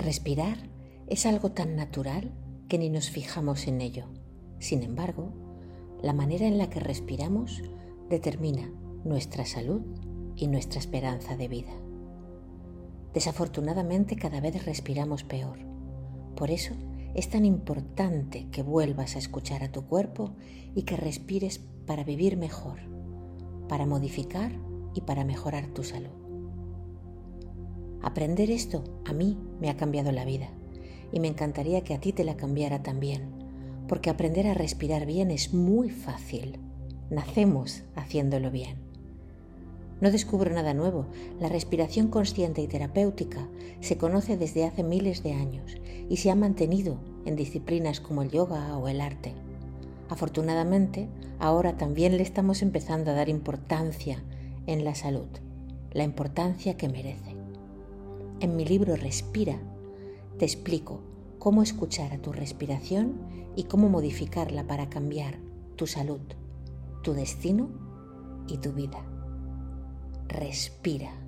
Respirar es algo tan natural que ni nos fijamos en ello. Sin embargo, la manera en la que respiramos determina nuestra salud y nuestra esperanza de vida. Desafortunadamente cada vez respiramos peor. Por eso es tan importante que vuelvas a escuchar a tu cuerpo y que respires para vivir mejor, para modificar y para mejorar tu salud. Aprender esto a mí me ha cambiado la vida y me encantaría que a ti te la cambiara también, porque aprender a respirar bien es muy fácil. Nacemos haciéndolo bien. No descubro nada nuevo. La respiración consciente y terapéutica se conoce desde hace miles de años y se ha mantenido en disciplinas como el yoga o el arte. Afortunadamente, ahora también le estamos empezando a dar importancia en la salud, la importancia que merece. En mi libro Respira te explico cómo escuchar a tu respiración y cómo modificarla para cambiar tu salud, tu destino y tu vida. Respira.